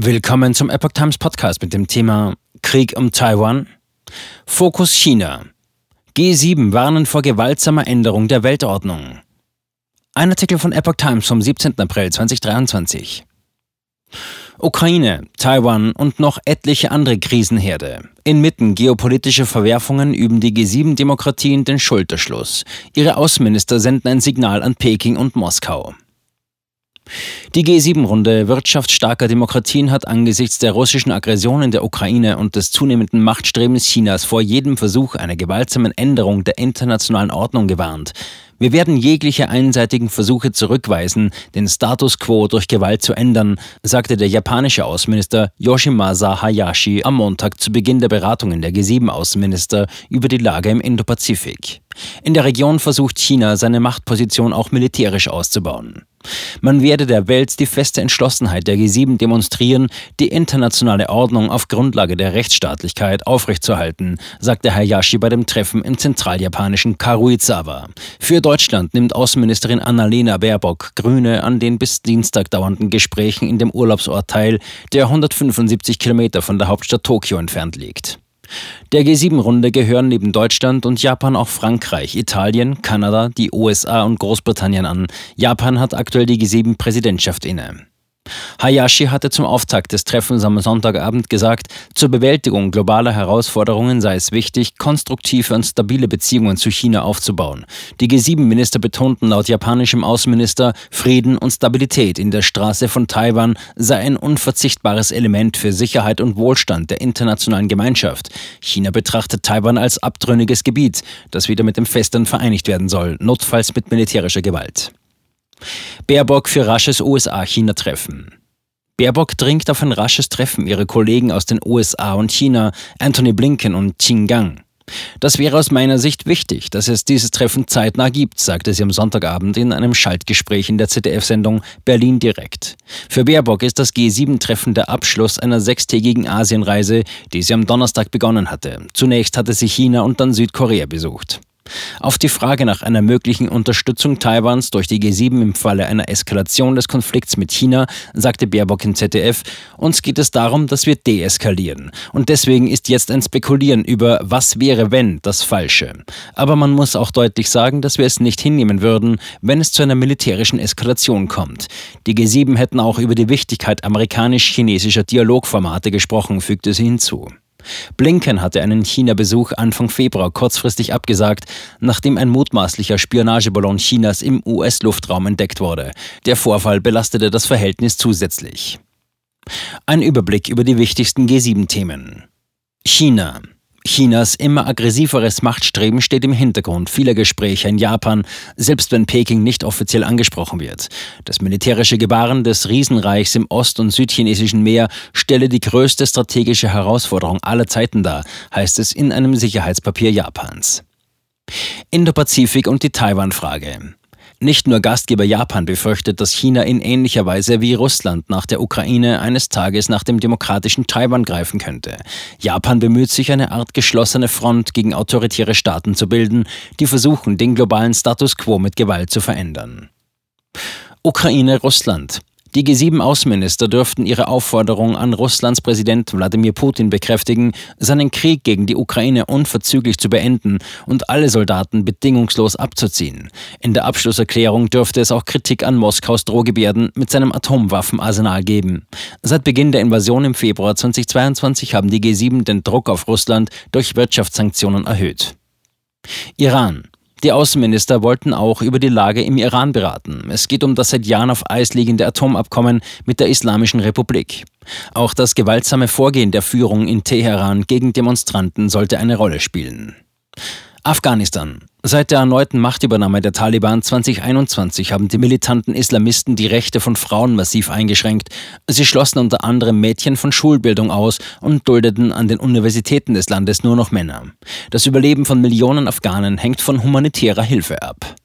Willkommen zum Epoch Times Podcast mit dem Thema Krieg um Taiwan. Fokus China. G7 warnen vor gewaltsamer Änderung der Weltordnung. Ein Artikel von Epoch Times vom 17. April 2023. Ukraine, Taiwan und noch etliche andere Krisenherde. Inmitten geopolitischer Verwerfungen üben die G7-Demokratien den Schulterschluss. Ihre Außenminister senden ein Signal an Peking und Moskau. Die G7-Runde wirtschaftsstarker Demokratien hat angesichts der russischen Aggression in der Ukraine und des zunehmenden Machtstrebens Chinas vor jedem Versuch einer gewaltsamen Änderung der internationalen Ordnung gewarnt. Wir werden jegliche einseitigen Versuche zurückweisen, den Status quo durch Gewalt zu ändern, sagte der japanische Außenminister Yoshimasa Hayashi am Montag zu Beginn der Beratungen der G7-Außenminister über die Lage im Indopazifik. In der Region versucht China seine Machtposition auch militärisch auszubauen. Man werde der Welt die feste Entschlossenheit der G7 demonstrieren, die internationale Ordnung auf Grundlage der Rechtsstaatlichkeit aufrechtzuerhalten, sagte Hayashi bei dem Treffen im zentraljapanischen Karuizawa. Für Deutschland nimmt Außenministerin Annalena Baerbock Grüne an den bis Dienstag dauernden Gesprächen in dem Urlaubsort teil, der 175 Kilometer von der Hauptstadt Tokio entfernt liegt. Der G7-Runde gehören neben Deutschland und Japan auch Frankreich, Italien, Kanada, die USA und Großbritannien an. Japan hat aktuell die G7-Präsidentschaft inne. Hayashi hatte zum Auftakt des Treffens am Sonntagabend gesagt, zur Bewältigung globaler Herausforderungen sei es wichtig, konstruktive und stabile Beziehungen zu China aufzubauen. Die G7-Minister betonten laut japanischem Außenminister, Frieden und Stabilität in der Straße von Taiwan sei ein unverzichtbares Element für Sicherheit und Wohlstand der internationalen Gemeinschaft. China betrachtet Taiwan als abtrünniges Gebiet, das wieder mit dem Festland vereinigt werden soll, notfalls mit militärischer Gewalt. Baerbock für rasches USA-China-Treffen. Baerbock dringt auf ein rasches Treffen ihrer Kollegen aus den USA und China, Anthony Blinken und Qin Gang. Das wäre aus meiner Sicht wichtig, dass es dieses Treffen zeitnah gibt, sagte sie am Sonntagabend in einem Schaltgespräch in der ZDF-Sendung Berlin direkt. Für Baerbock ist das G7-Treffen der Abschluss einer sechstägigen Asienreise, die sie am Donnerstag begonnen hatte. Zunächst hatte sie China und dann Südkorea besucht. Auf die Frage nach einer möglichen Unterstützung Taiwans durch die G7 im Falle einer Eskalation des Konflikts mit China sagte Baerbock im ZDF, uns geht es darum, dass wir deeskalieren. Und deswegen ist jetzt ein Spekulieren über was wäre wenn das Falsche. Aber man muss auch deutlich sagen, dass wir es nicht hinnehmen würden, wenn es zu einer militärischen Eskalation kommt. Die G7 hätten auch über die Wichtigkeit amerikanisch-chinesischer Dialogformate gesprochen, fügte sie hinzu. Blinken hatte einen China-Besuch Anfang Februar kurzfristig abgesagt, nachdem ein mutmaßlicher Spionageballon Chinas im US-Luftraum entdeckt wurde. Der Vorfall belastete das Verhältnis zusätzlich. Ein Überblick über die wichtigsten G7-Themen. China. Chinas immer aggressiveres Machtstreben steht im Hintergrund vieler Gespräche in Japan, selbst wenn Peking nicht offiziell angesprochen wird. Das militärische Gebaren des Riesenreichs im ost- und südchinesischen Meer stelle die größte strategische Herausforderung aller Zeiten dar, heißt es in einem Sicherheitspapier Japans. Indo-Pazifik und die Taiwan-Frage. Nicht nur Gastgeber Japan befürchtet, dass China in ähnlicher Weise wie Russland nach der Ukraine eines Tages nach dem demokratischen Taiwan greifen könnte. Japan bemüht sich, eine Art geschlossene Front gegen autoritäre Staaten zu bilden, die versuchen, den globalen Status quo mit Gewalt zu verändern. Ukraine-Russland. Die G7-Außenminister dürften ihre Aufforderung an Russlands Präsident Wladimir Putin bekräftigen, seinen Krieg gegen die Ukraine unverzüglich zu beenden und alle Soldaten bedingungslos abzuziehen. In der Abschlusserklärung dürfte es auch Kritik an Moskaus Drohgebärden mit seinem Atomwaffenarsenal geben. Seit Beginn der Invasion im Februar 2022 haben die G7 den Druck auf Russland durch Wirtschaftssanktionen erhöht. Iran. Die Außenminister wollten auch über die Lage im Iran beraten. Es geht um das seit Jahren auf Eis liegende Atomabkommen mit der Islamischen Republik. Auch das gewaltsame Vorgehen der Führung in Teheran gegen Demonstranten sollte eine Rolle spielen. Afghanistan. Seit der erneuten Machtübernahme der Taliban 2021 haben die militanten Islamisten die Rechte von Frauen massiv eingeschränkt. Sie schlossen unter anderem Mädchen von Schulbildung aus und duldeten an den Universitäten des Landes nur noch Männer. Das Überleben von Millionen Afghanen hängt von humanitärer Hilfe ab.